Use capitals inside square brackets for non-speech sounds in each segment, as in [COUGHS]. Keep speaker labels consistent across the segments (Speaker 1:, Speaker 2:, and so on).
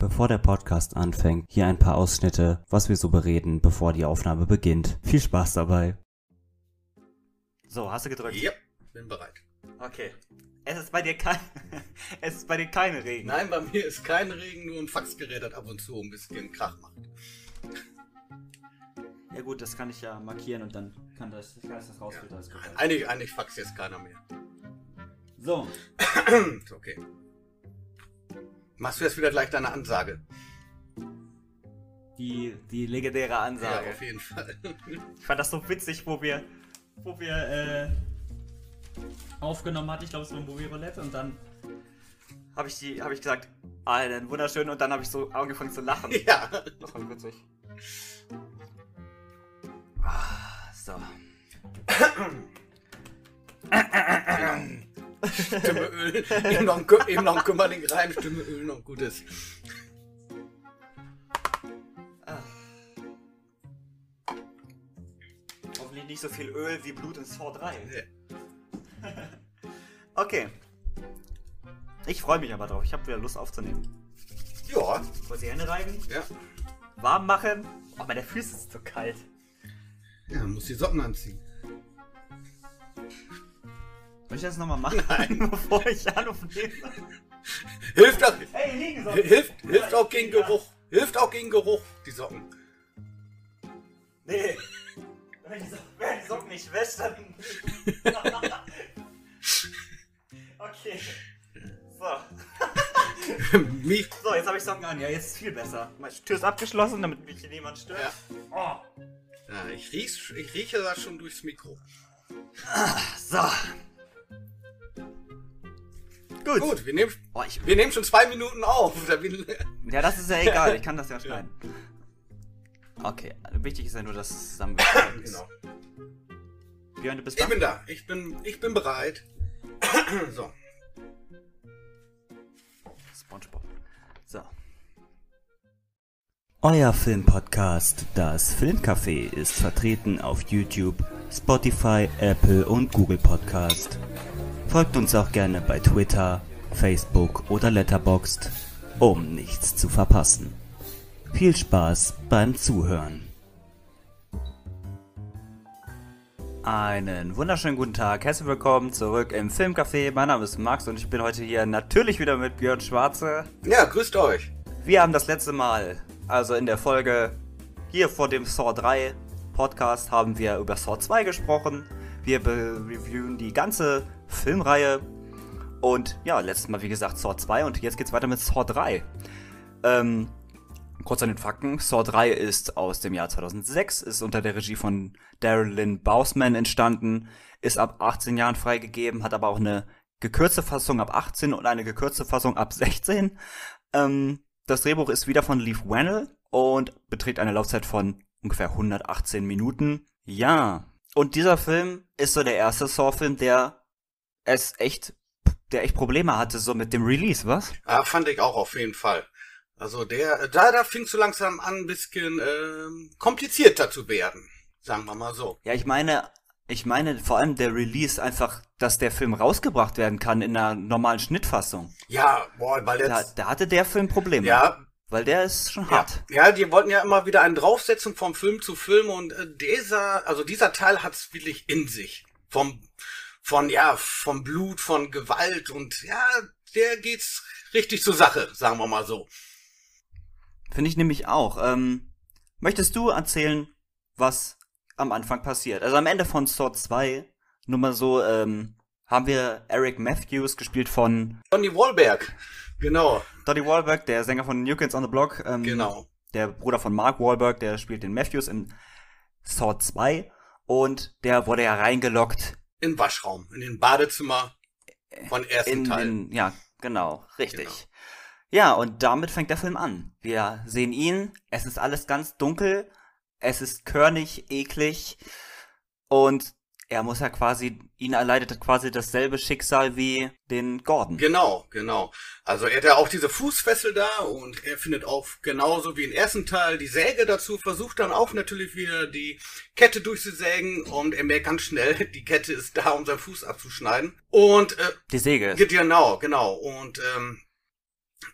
Speaker 1: Bevor der Podcast anfängt, hier ein paar Ausschnitte, was wir so bereden, bevor die Aufnahme beginnt. Viel Spaß dabei. So, hast du gedrückt?
Speaker 2: Ja, bin bereit.
Speaker 1: Okay. Es ist bei dir kein, [LAUGHS] es ist bei dir kein Regen.
Speaker 2: Nein, bei mir ist kein Regen, nur ein Faxgerät das ab und zu ein bisschen Krach macht.
Speaker 1: Ja gut, das kann ich ja markieren und dann kann das, ich weiß das rausfiltern. Kommt
Speaker 2: Eigentlich, eigentlich faxt jetzt keiner mehr.
Speaker 1: So, [CLEARS THROAT]
Speaker 2: okay. Machst du jetzt wieder gleich deine Ansage?
Speaker 1: die, die legendäre Ansage.
Speaker 2: Ja, auf jeden Fall.
Speaker 1: Ich fand das so witzig, wo wir, wo wir äh, aufgenommen hatten. Ich glaube, es war ein Movie Roulette und dann habe ich die, habe ich gesagt, einen wunderschönen und dann habe ich so angefangen zu lachen.
Speaker 2: ja.
Speaker 1: Das war witzig. Ah, So.
Speaker 2: Stimme ölen. Eben noch, ein eben noch ein Kümmerling rein, Stimme ölen und gut ist.
Speaker 1: Hoffentlich nicht so viel Öl wie Blut in Saw 3.
Speaker 2: Ja.
Speaker 1: Okay. Ich freue mich aber drauf. Ich habe wieder Lust aufzunehmen.
Speaker 2: Ja,
Speaker 1: Kurz die Hände reiben,
Speaker 2: ja.
Speaker 1: warm machen. Oh, meine Füße sind so kalt.
Speaker 2: Ja, muss die Socken anziehen.
Speaker 1: Soll ich das nochmal machen, [LAUGHS] Nein. [LAUGHS] bevor ich aufnehme?
Speaker 2: Hilft auch,
Speaker 1: Hey,
Speaker 2: hilft, hilft auch gegen Geruch. Hilft auch gegen Geruch, die Socken.
Speaker 1: Nee. Wenn die, so wenn die Socken nicht wäscht, dann. [LAUGHS] okay. So. So, jetzt habe ich Socken an. Ja, jetzt ist viel besser. Meine Tür ist abgeschlossen, damit mich hier niemand stört.
Speaker 2: Ja.
Speaker 1: Oh.
Speaker 2: Ja, ich, riech, ich rieche das schon durchs Mikro.
Speaker 1: So. Gut.
Speaker 2: Gut, wir nehmen,
Speaker 1: Oh, ich,
Speaker 2: wir nehmen schon zwei Minuten auf. [LAUGHS]
Speaker 1: Ja, das ist ja egal. Ich kann das ja schneiden. Okay, wichtig ist ja nur, dass es zusammengeschnitten [COUGHS] ist.
Speaker 2: Genau.
Speaker 1: Björn, du bist
Speaker 2: Ich
Speaker 1: da?
Speaker 2: bin da. Ich bin, ich bin bereit. [COUGHS] so.
Speaker 1: Spongebob. So. Euer Filmpodcast, das Filmcafé, ist vertreten auf YouTube, Spotify, Apple und Google Podcast. Folgt uns auch gerne bei Twitter, Facebook oder Letterboxd, um nichts zu verpassen. Viel Spaß beim Zuhören. Einen wunderschönen guten Tag, herzlich willkommen zurück im Filmcafé. Mein Name ist Max und ich bin heute hier natürlich wieder mit Björn Schwarze.
Speaker 2: Ja, grüßt euch.
Speaker 1: Wir haben das letzte Mal, also in der Folge hier vor dem Saw 3 Podcast, haben wir über Saw 2 gesprochen. Wir reviewen die ganze Filmreihe. Und ja, letztes Mal wie gesagt Saw 2 und jetzt geht's weiter mit Saw 3. Ähm, kurz an den Fakten. Saw 3 ist aus dem Jahr 2006, ist unter der Regie von Daryl Lynn Bausman entstanden, ist ab 18 Jahren freigegeben, hat aber auch eine gekürzte Fassung ab 18 und eine gekürzte Fassung ab 16. Ähm, das Drehbuch ist wieder von Leaf Wannell und beträgt eine Laufzeit von ungefähr 118 Minuten. Ja, und dieser Film ist so der erste Saw-Film, der es echt, der echt Probleme hatte so mit dem Release, was?
Speaker 2: Ja, fand ich auch auf jeden Fall. Also der, da, da fing so langsam an, ein bisschen ähm, komplizierter zu werden. Sagen wir mal so.
Speaker 1: Ja, ich meine, ich meine vor allem der Release einfach, dass der Film rausgebracht werden kann in einer normalen Schnittfassung.
Speaker 2: Ja, boah, weil
Speaker 1: Da,
Speaker 2: jetzt.
Speaker 1: da hatte der Film Probleme.
Speaker 2: Ja,
Speaker 1: Weil der ist schon
Speaker 2: ja,
Speaker 1: hart.
Speaker 2: ja, die wollten ja immer wieder einen draufsetzen vom Film zu Film und äh, dieser, also dieser Teil hat's wirklich in sich. Vom, von, ja, vom Blut, von Gewalt und ja, der geht's richtig zur Sache, sagen wir mal so.
Speaker 1: Finde ich nämlich auch. Ähm, möchtest du erzählen, was am Anfang passiert? Also am Ende von Sword 2, nur mal so, ähm, haben wir Eric Matthews gespielt von
Speaker 2: Johnny Wahlberg. Genau,
Speaker 1: Dottie Wahlberg, der Sänger von New Kids on the Block. Ähm,
Speaker 2: genau.
Speaker 1: Der Bruder von Mark Wahlberg, der spielt den Matthews in Sword 2. Und der wurde ja reingelockt
Speaker 2: Im Waschraum, in den Badezimmer von ersten
Speaker 1: in
Speaker 2: Teil.
Speaker 1: den, ja, genau, richtig.
Speaker 2: Genau.
Speaker 1: Ja, und damit fängt der Film an. Wir sehen ihn, es ist alles ganz dunkel, es ist körnig, eklig und er muss ja quasi, ihn erleidet quasi dasselbe Schicksal wie den Gordon.
Speaker 2: Genau, genau. Also er hat ja auch diese Fußfessel da und er findet auch genauso wie im ersten Teil die Säge dazu, versucht dann auch natürlich wieder die Kette durchzusägen und er merkt ganz schnell, [LAUGHS] die Kette ist da, um seinen Fuß abzuschneiden. Und äh,
Speaker 1: Die Säge
Speaker 2: genau, genau. Und ähm,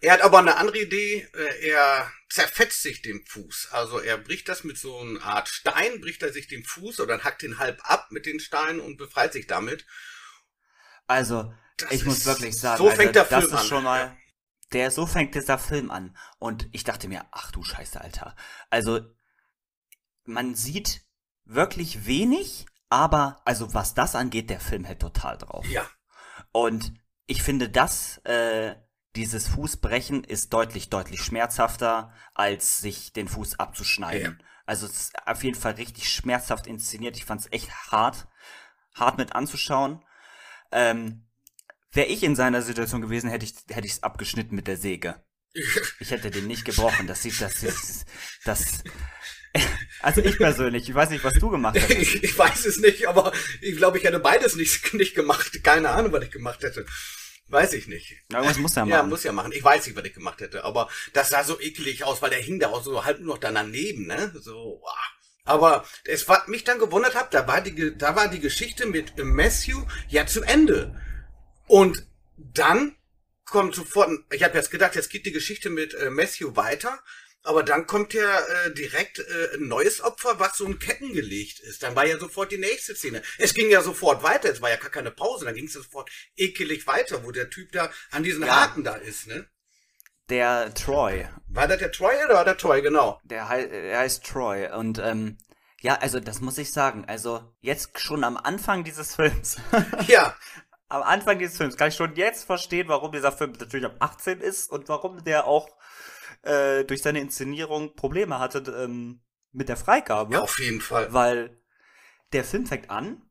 Speaker 2: Er hat aber eine andere Idee. Äh, er zerfetzt sich den Fuß. Also er bricht das mit so einer Art Stein, bricht er sich den Fuß oder hackt ihn halb ab mit den Steinen und befreit sich damit.
Speaker 1: Also, das ich muss wirklich sagen,
Speaker 2: so fängt
Speaker 1: also,
Speaker 2: der
Speaker 1: Film
Speaker 2: das ist
Speaker 1: an. schon mal, der, so fängt dieser Film an. Und ich dachte mir, ach du Scheiße, Alter. Also, man sieht wirklich wenig, aber, also was das angeht, der Film hält total drauf.
Speaker 2: Ja.
Speaker 1: Und ich finde, das, äh, dieses Fußbrechen ist deutlich, deutlich schmerzhafter, als sich den Fuß abzuschneiden. Ja. Also es ist auf jeden Fall richtig schmerzhaft inszeniert. Ich fand es echt hart, hart mit anzuschauen. Ähm, Wäre ich in seiner Situation gewesen, hätte ich hätte ich es abgeschnitten mit der Säge. [LAUGHS] Ich hätte den nicht gebrochen. Das sieht, das ist, das. [LAUGHS] Also ich persönlich, ich weiß nicht, was du gemacht hättest.
Speaker 2: Ich, [LAUGHS] ich weiß es nicht, aber ich glaube, ich hätte beides nicht, nicht gemacht. Keine Ahnung, was ich gemacht hätte. Weiß ich nicht.
Speaker 1: Ja, was muss er machen.
Speaker 2: Ja, muss ja machen. Ich weiß nicht, was ich gemacht hätte, aber das sah so eklig aus, weil der hing da auch so halb nur noch daneben, ne? So, wow. Aber es war mich dann gewundert hab, da war die, da war die Geschichte mit Matthew ja zu Ende. Und dann kommt sofort, ich habe jetzt gedacht, jetzt geht die Geschichte mit äh, Matthew weiter aber dann kommt ja äh, direkt äh, ein neues Opfer, was so in Ketten gelegt ist. Dann war ja sofort die nächste Szene. Es ging ja sofort weiter, es war ja gar keine Pause, dann ging es sofort ekelig weiter, wo der Typ da an diesen ja. Haken da ist, ne?
Speaker 1: Der Troy.
Speaker 2: War das der Troy oder war der Troy, genau?
Speaker 1: Der, hei der heißt Troy und ähm, ja, also das muss ich sagen. Also jetzt schon am Anfang dieses Films. [LAUGHS]
Speaker 2: ja.
Speaker 1: Am Anfang dieses Films kann ich schon jetzt verstehen, warum dieser Film natürlich ab 18 ist und warum der auch äh, durch seine Inszenierung Probleme hatte ähm, mit der Freigabe.
Speaker 2: Ja, auf jeden Fall.
Speaker 1: Weil der Film fängt an.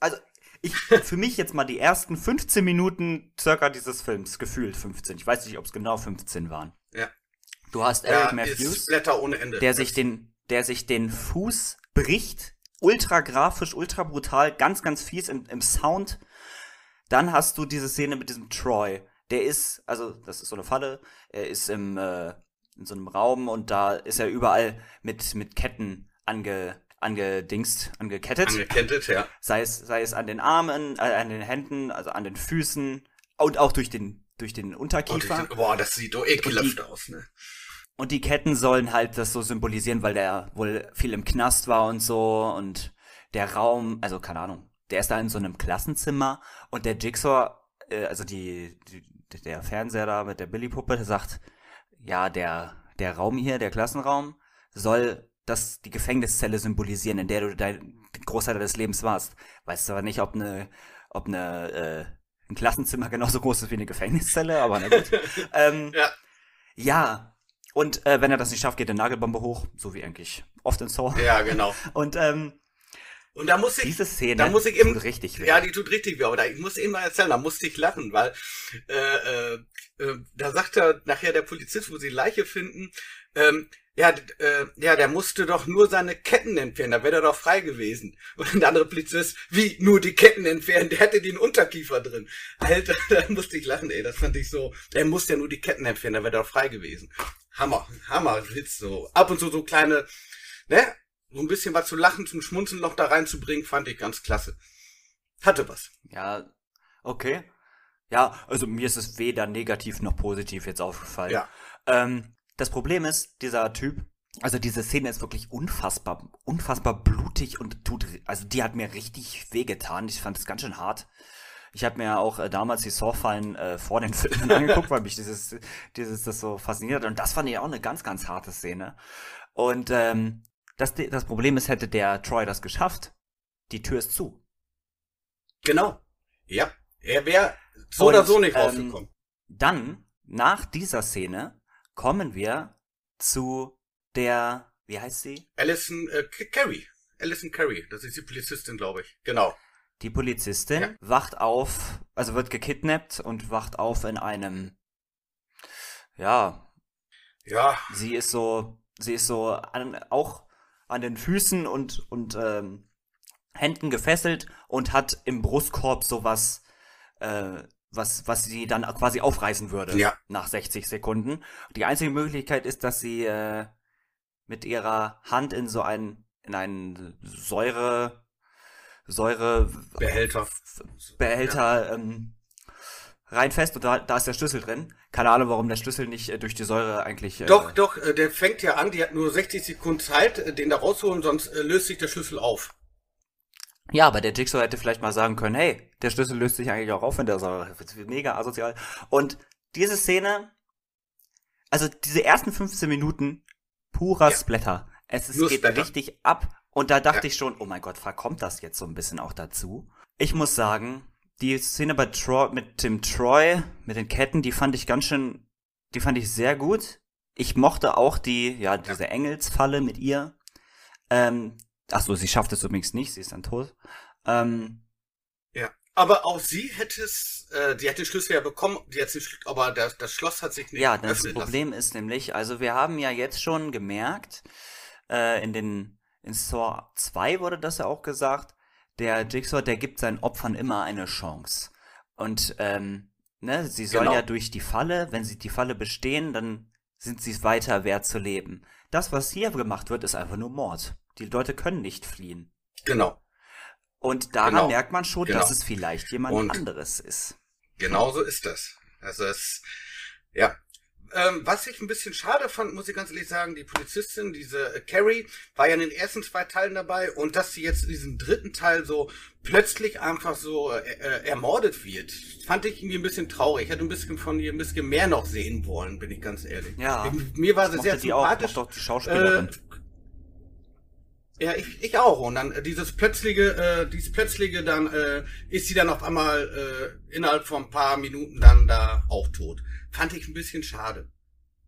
Speaker 1: Also, ich, [LAUGHS] für mich jetzt mal die ersten 15 Minuten circa dieses Films, gefühlt 15. Ich weiß nicht, ob es genau 15 waren.
Speaker 2: Ja.
Speaker 1: Du hast Eric ja, Matthews,
Speaker 2: ohne Ende.
Speaker 1: der sich den, der sich den Fuß bricht. Ultra grafisch, ultra brutal, ganz, ganz fies im, im Sound. Dann hast du diese Szene mit diesem Troy, der ist, also das ist so eine Falle, er ist im, äh, in so einem Raum und da ist er überall mit, mit Ketten ange, angedingst, angekettet.
Speaker 2: Angekettet, ja.
Speaker 1: Sei es, sei es an den Armen, äh, an den Händen, also an den Füßen und auch durch den, durch den Unterkiefer.
Speaker 2: Oh, boah, das sieht doch ekelhaft aus, ne?
Speaker 1: Und die Ketten sollen halt das so symbolisieren, weil der wohl viel im Knast war und so und der Raum, also keine Ahnung, der ist da in so einem Klassenzimmer und der Jigsaw, äh, also die, die, der Fernseher da mit der Billy-Puppe, der sagt, ja, der, der Raum hier, der Klassenraum, soll das die Gefängniszelle symbolisieren, in der du dein Großteil des Lebens warst. Weißt aber nicht, ob eine, ob eine, äh, ein Klassenzimmer genauso groß ist wie eine Gefängniszelle, aber na gut. [LAUGHS] ähm, ja. ja. Und äh, wenn er das nicht schafft, geht der Nagelbombe hoch, so wie eigentlich oft in Saw.
Speaker 2: Ja, genau. [LAUGHS]
Speaker 1: Und ähm,
Speaker 2: und da muss ich,
Speaker 1: diese Szene
Speaker 2: da muss ich eben,
Speaker 1: tut richtig weh.
Speaker 2: Ja, die tut richtig weh, aber da, ich muss eben mal erzählen, da musste ich lachen, weil äh, äh, äh, da sagt er nachher der Polizist, wo sie Leiche finden, ähm, ja, äh, ja, der musste doch nur seine Ketten entfernen, da wäre er doch frei gewesen. Und der andere Polizist, wie nur die Ketten entfernen, der hatte den Unterkiefer drin. Alter, [LAUGHS] da musste ich lachen, ey, das fand ich so. Der musste ja nur die Ketten entfernen, da wäre er doch frei gewesen. Hammer, Hammer, Witz so. Ab und zu so kleine, ne, so ein bisschen was zu lachen, zum Schmunzeln noch da reinzubringen, fand ich ganz klasse. Hatte was.
Speaker 1: Ja, okay. Ja, also mir ist es weder negativ noch positiv jetzt aufgefallen.
Speaker 2: Ja.
Speaker 1: Ähm, das Problem ist, dieser Typ, also diese Szene ist wirklich unfassbar, unfassbar blutig und tut, also die hat mir richtig wehgetan. Ich fand es ganz schön hart. Ich habe mir auch äh, damals die Saw-Fallen äh, vor den [LAUGHS] Filmen angeguckt, weil mich dieses, dieses das so fasziniert. Und das fand ich auch eine ganz, ganz harte Szene. Und ähm, das, das Problem ist, hätte der Troy das geschafft, die Tür ist zu.
Speaker 2: Genau. Ja. Er wäre so Und, oder so nicht ähm, rausgekommen.
Speaker 1: Dann, nach dieser Szene, kommen wir zu der, wie heißt sie?
Speaker 2: Alison äh, Carey. Alison Carey, das ist die Polizistin, glaube ich. Genau.
Speaker 1: Die Polizistin ja. wacht auf, also wird gekidnappt und wacht auf in einem, ja,
Speaker 2: ja.
Speaker 1: Sie ist so, sie ist so an, auch an den Füßen und, und ähm, Händen gefesselt und hat im Brustkorb sowas, äh, was, was sie dann quasi aufreißen würde
Speaker 2: ja.
Speaker 1: nach 60 Sekunden. Die einzige Möglichkeit ist, dass sie äh, mit ihrer Hand in so einen, in einen Säure, Säure
Speaker 2: Behälter,
Speaker 1: Behälter ja. ähm, rein fest und da, da ist der Schlüssel drin. Keine Ahnung, warum der Schlüssel nicht äh, durch die Säure eigentlich. Äh,
Speaker 2: doch, doch, äh, der fängt ja an, die hat nur 60 Sekunden Zeit, äh, den da rausholen, sonst äh, löst sich der Schlüssel auf.
Speaker 1: Ja, aber der Jigsaw hätte vielleicht mal sagen können, hey, der Schlüssel löst sich eigentlich auch auf, wenn der Säure. Mega asozial. Und diese Szene, also diese ersten 15 Minuten, purer ja. Splatter. Es ist, geht Splatter. richtig ab. Und da dachte ja. ich schon, oh mein Gott, verkommt das jetzt so ein bisschen auch dazu? Ich muss sagen, die Szene bei Troy, mit dem Troy, mit den Ketten, die fand ich ganz schön, die fand ich sehr gut. Ich mochte auch die, ja, diese Engelsfalle mit ihr. Ähm, ach so, sie schafft es übrigens nicht, sie ist dann tot. Ähm,
Speaker 2: ja, aber auch sie hätte es, äh, die hätte den Schlüssel ja bekommen, die hat sich, aber das, das Schloss hat sich nicht
Speaker 1: Ja, das Problem lassen. ist nämlich, also wir haben ja jetzt schon gemerkt, äh, in den, in Saw 2 wurde das ja auch gesagt, der Jigsaw, der gibt seinen Opfern immer eine Chance. Und ähm, ne, sie sollen genau. ja durch die Falle, wenn sie die Falle bestehen, dann sind sie es weiter wert zu leben. Das, was hier gemacht wird, ist einfach nur Mord. Die Leute können nicht fliehen.
Speaker 2: Genau.
Speaker 1: Und daran genau. merkt man schon, genau. dass es vielleicht jemand Und anderes ist.
Speaker 2: Genauso ist das. Also es, ja, ähm, was ich ein bisschen schade fand, muss ich ganz ehrlich sagen, die Polizistin, diese äh, Carrie, war ja in den ersten zwei Teilen dabei und dass sie jetzt in diesem dritten Teil so plötzlich einfach so äh, äh, ermordet wird, fand ich irgendwie ein bisschen traurig. Ich hätte ein bisschen von ihr ein bisschen mehr noch sehen wollen, bin ich ganz ehrlich.
Speaker 1: Ja.
Speaker 2: Mir war sie sehr sympathisch.
Speaker 1: Auch, doch die Schauspielerin.
Speaker 2: Äh, ja, ich, ich auch. Und dann äh, dieses plötzliche, äh, dieses plötzliche, dann äh, ist sie dann auf einmal äh, innerhalb von ein paar Minuten dann da auch tot. Fand ich ein bisschen schade.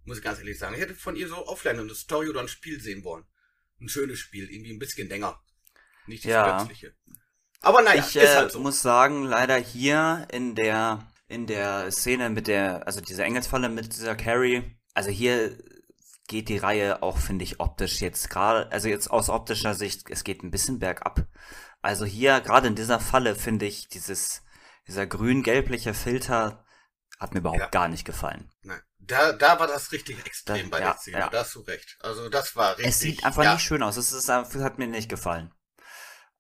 Speaker 2: Muss ich ganz ehrlich sagen. Ich hätte von ihr so offline eine Story oder ein Spiel sehen wollen. Ein schönes Spiel, irgendwie ein bisschen länger. Nicht das ja. plötzliche.
Speaker 1: Aber naja, ich äh, halt so. muss sagen, leider hier in der in der Szene mit der, also diese Engelsfalle mit dieser Carrie, also hier geht die Reihe auch, finde ich, optisch jetzt gerade, also jetzt aus optischer Sicht, es geht ein bisschen bergab. Also hier, gerade in dieser Falle, finde ich, dieses, dieser grün-gelbliche Filter, hat mir überhaupt ja. gar nicht gefallen.
Speaker 2: Nein. Da, da war das richtig extrem da, bei ja, der Szene. Ja. Da hast du recht. Also das war richtig.
Speaker 1: Es sieht einfach ja. nicht schön aus. Es ist, hat mir nicht gefallen.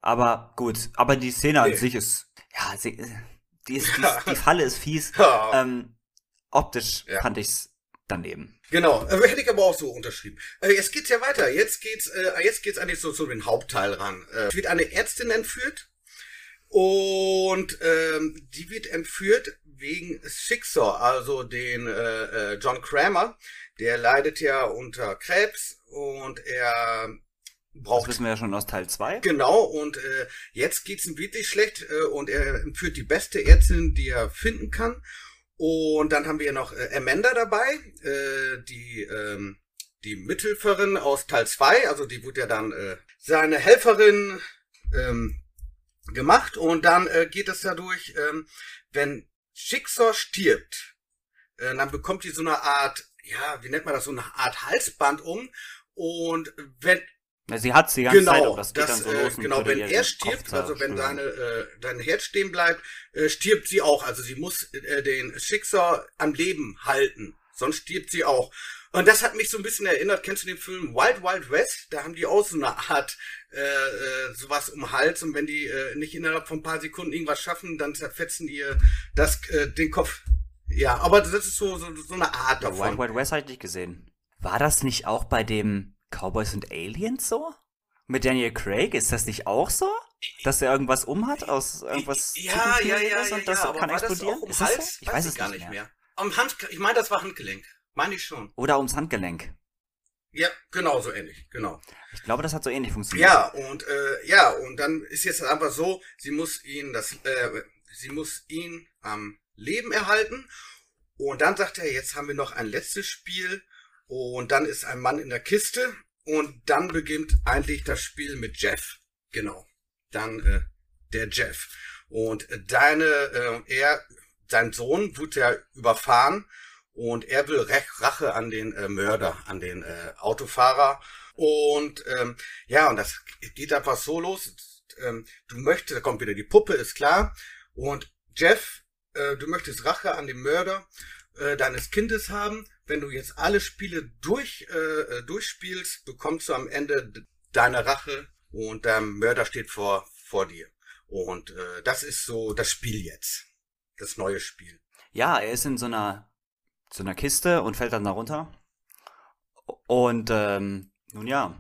Speaker 1: Aber gut. Aber die Szene nee. an sich ist, ja, sie, die, ist, die, [LAUGHS] die Falle ist fies. Ähm, optisch fand ich's daneben.
Speaker 2: Genau, äh, hätte ich aber auch so unterschrieben. Äh, jetzt geht's ja weiter. Jetzt geht's, äh, jetzt geht's eigentlich so zu den Hauptteil ran. Äh, es wird eine Ärztin entführt und ähm, die wird entführt wegen Schicksal, also den äh, äh, John Kramer, der leidet ja unter Krebs und er braucht.
Speaker 1: Das wissen wir ja schon aus Teil 2.
Speaker 2: Genau, und äh, jetzt geht's ihm wirklich schlecht äh, und er führt die beste Ärztin, die er finden kann. Und dann haben wir noch äh, Amanda dabei, äh, die ähm, die Mithilferin aus Teil 2, also die wurde ja dann äh, seine Helferin ähm, gemacht und dann äh, geht es dadurch, ähm, wenn Schicksal stirbt, äh, dann bekommt die so eine Art, ja, wie nennt man das, so eine Art Halsband um. Und wenn
Speaker 1: ja, sie hat sie die ganze
Speaker 2: genau,
Speaker 1: Zeit,
Speaker 2: das geht das, dann so los. Äh, genau, wenn er stirbt, also wenn deine, äh, dein Herz stehen bleibt, äh, stirbt sie auch. Also sie muss äh, den Schicksal am Leben halten, sonst stirbt sie auch. Und das hat mich so ein bisschen erinnert, kennst du den Film Wild Wild West? Da haben die auch so eine Art äh, äh, sowas um Hals und wenn die äh, nicht innerhalb von ein paar Sekunden irgendwas schaffen, dann zerfetzen ihr das, äh, den Kopf. Ja, aber das ist so, so, so eine Art davon.
Speaker 1: Wild Wild West hatte ich nicht gesehen. War das nicht auch bei dem Cowboys und Aliens so? Mit Daniel Craig, ist das nicht auch so? Dass er irgendwas umhat aus irgendwas
Speaker 2: ja, ja, ja, ja,
Speaker 1: und das
Speaker 2: ja,
Speaker 1: kann explodieren?
Speaker 2: Um ist das Hals? So? Ich weiß, weiß es gar nicht mehr. mehr. Um Hand, ich meine, das war Handgelenk. Meine ich schon.
Speaker 1: Oder ums Handgelenk.
Speaker 2: Ja, genau so ähnlich, genau.
Speaker 1: Ich glaube, das hat so ähnlich funktioniert.
Speaker 2: Ja, und äh, ja, und dann ist jetzt einfach so, sie muss ihn das, äh, sie muss ihn am Leben erhalten. Und dann sagt er, jetzt haben wir noch ein letztes Spiel. Und dann ist ein Mann in der Kiste. Und dann beginnt eigentlich das Spiel mit Jeff. Genau. Dann äh, der Jeff. Und deine, äh, er, sein Sohn wurde ja überfahren und er will Rache an den äh, Mörder, an den äh, Autofahrer. Und ähm, ja, und das geht einfach so los. Ähm, du möchtest, da kommt wieder die Puppe, ist klar. Und Jeff, äh, du möchtest Rache an dem Mörder äh, deines Kindes haben. Wenn du jetzt alle Spiele durch, äh, äh durchspielst, bekommst du am Ende deine Rache und der Mörder steht vor, vor dir. Und äh, das ist so das Spiel jetzt. Das neue Spiel.
Speaker 1: Ja, er ist in so einer, so einer Kiste und fällt dann da runter. Und ähm, nun ja,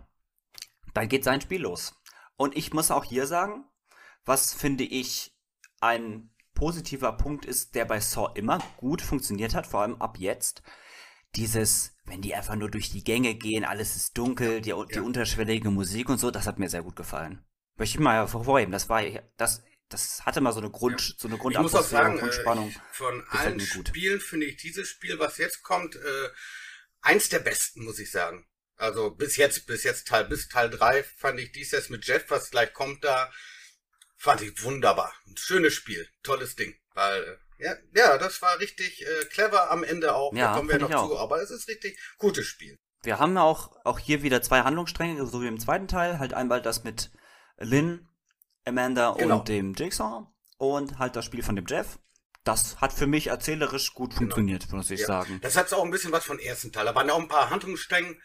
Speaker 1: dann geht sein Spiel los. Und ich muss auch hier sagen, was finde ich ein positiver Punkt ist, der bei Saw immer gut funktioniert hat, vor allem ab jetzt. Dieses, wenn die einfach nur durch die Gänge gehen, alles ist dunkel, die, die unterschwellige Musik und so, das hat mir sehr gut gefallen. Möchte ich mal hervorheben, das war, das, das hatte mal so eine Grund, ja. so eine Grundatmosphäre, Grundspannung.
Speaker 2: Äh, von allen Spielen finde ich dieses Spiel, was jetzt kommt, äh, eins der besten, muss ich sagen. Also bis jetzt, bis jetzt Teil, bis Teil 3 fand ich dies jetzt mit Jeff, was gleich kommt da, Fand ich wunderbar. Ein schönes Spiel. Tolles Ding. Weil, ja, ja, das war richtig äh, clever am Ende auch.
Speaker 1: Ja,
Speaker 2: da kommen wir noch
Speaker 1: zu.
Speaker 2: Aber es ist richtig gutes Spiel.
Speaker 1: Wir haben auch, auch hier wieder zwei Handlungsstränge, so wie im zweiten Teil. Halt einmal das mit Lynn, Amanda genau. und dem Jigsaw. Und halt das Spiel von dem Jeff. Das hat für mich erzählerisch gut genau. funktioniert, muss ich ja. sagen.
Speaker 2: Das hat auch ein bisschen was von ersten Teil. Da waren ja auch ein paar Handlungsstränge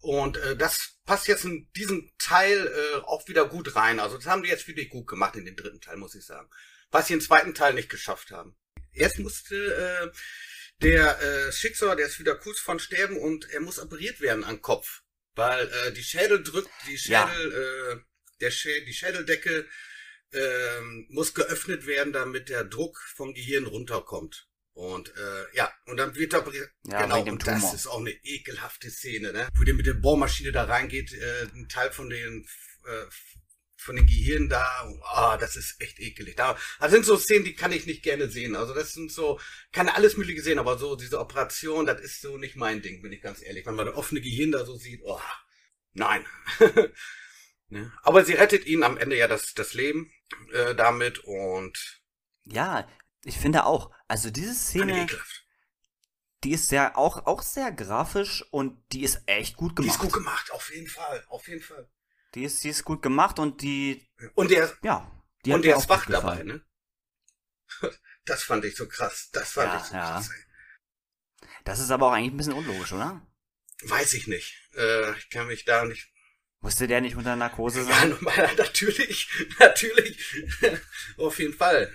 Speaker 2: und äh, das passt jetzt in diesen Teil äh, auch wieder gut rein. Also das haben die jetzt wirklich gut gemacht in den dritten Teil, muss ich sagen. Was sie im zweiten Teil nicht geschafft haben. Erst musste äh, der äh, Schicksal, der ist wieder kurz von sterben und er muss operiert werden am Kopf. Weil äh, die Schädel drückt, die Schädel, ja. äh, der die Schädeldecke äh, muss geöffnet werden, damit der Druck vom Gehirn runterkommt. Und äh, ja, und dann wird er
Speaker 1: ja, genau,
Speaker 2: und das ist auch eine ekelhafte Szene, ne? Wo der mit der Bohrmaschine da reingeht, äh, ein Teil von den äh, von den Gehirn da, ah, oh, das ist echt ekelig. Da das sind so Szenen, die kann ich nicht gerne sehen. Also das sind so, kann alles mögliche sehen, aber so diese Operation, das ist so nicht mein Ding, bin ich ganz ehrlich. Wenn man das offene Gehirn da so sieht, oh, nein. [LAUGHS] ne? Aber sie rettet ihnen am Ende ja das, das Leben äh, damit und
Speaker 1: ja, ich finde auch. Also diese Szene, die ist sehr auch auch sehr grafisch und die ist echt gut gemacht.
Speaker 2: Die ist gut gemacht, auf jeden Fall, auf jeden Fall.
Speaker 1: Die ist, die ist gut gemacht und die
Speaker 2: und der
Speaker 1: ja,
Speaker 2: die und der ist wach dabei, ne? [LAUGHS] Das fand ich so krass. Das fand
Speaker 1: ja,
Speaker 2: ich so
Speaker 1: ja.
Speaker 2: krass.
Speaker 1: Das ist aber auch eigentlich ein bisschen unlogisch, oder?
Speaker 2: Weiß ich nicht. Äh, ich kann mich da nicht.
Speaker 1: Musste der nicht unter Narkose sein?
Speaker 2: Ja, [LAUGHS] natürlich, natürlich. [LAUGHS] Auf jeden Fall.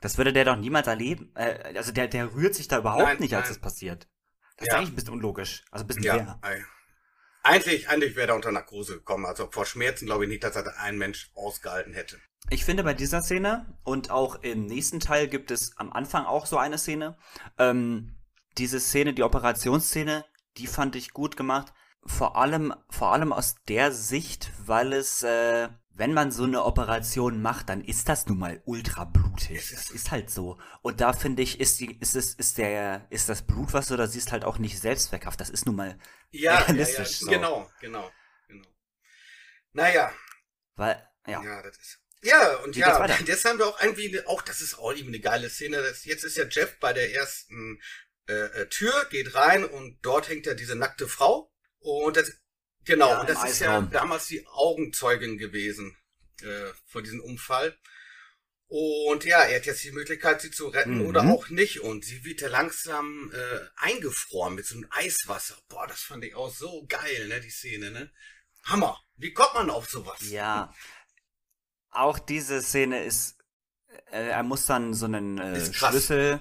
Speaker 1: Das würde der doch niemals erleben. Äh, also der, der rührt sich da überhaupt nein, nicht, als nein. das passiert. Das ja. ist eigentlich ein bisschen unlogisch. Also ein bisschen ja.
Speaker 2: Eigentlich, eigentlich wäre er unter Narkose gekommen. Also vor Schmerzen glaube ich nicht, dass er ein Mensch ausgehalten hätte.
Speaker 1: Ich finde bei dieser Szene und auch im nächsten Teil gibt es am Anfang auch so eine Szene. Ähm, diese Szene, die Operationsszene, die fand ich gut gemacht. Vor allem, vor allem aus der Sicht, weil es äh, wenn man so eine Operation macht, dann ist das nun mal ultra blutig. Das ist halt so. Und da finde ich, ist die, ist es, ist der, ist das Blut, was du da siehst, halt auch nicht selbstzweckhaft. Das ist nun mal
Speaker 2: ja, realistisch. Ja, ja. So. Genau, genau, genau. Naja.
Speaker 1: Weil, ja.
Speaker 2: Ja, das ist. Ja, und Wie ja, das haben wir auch irgendwie, auch das ist auch irgendwie eine geile Szene. Das, jetzt ist ja Jeff bei der ersten äh, äh Tür, geht rein und dort hängt ja diese nackte Frau. Und das Genau, ja, und das ist ja damals die Augenzeugin gewesen äh, vor diesem Unfall. Und ja, er hat jetzt die Möglichkeit, sie zu retten mhm. oder auch nicht. Und sie wird ja langsam äh, eingefroren mit so einem Eiswasser. Boah, das fand ich auch so geil, ne, die Szene, ne? Hammer. Wie kommt man auf sowas?
Speaker 1: Ja. Auch diese Szene ist, äh, er muss dann so einen äh, Schlüssel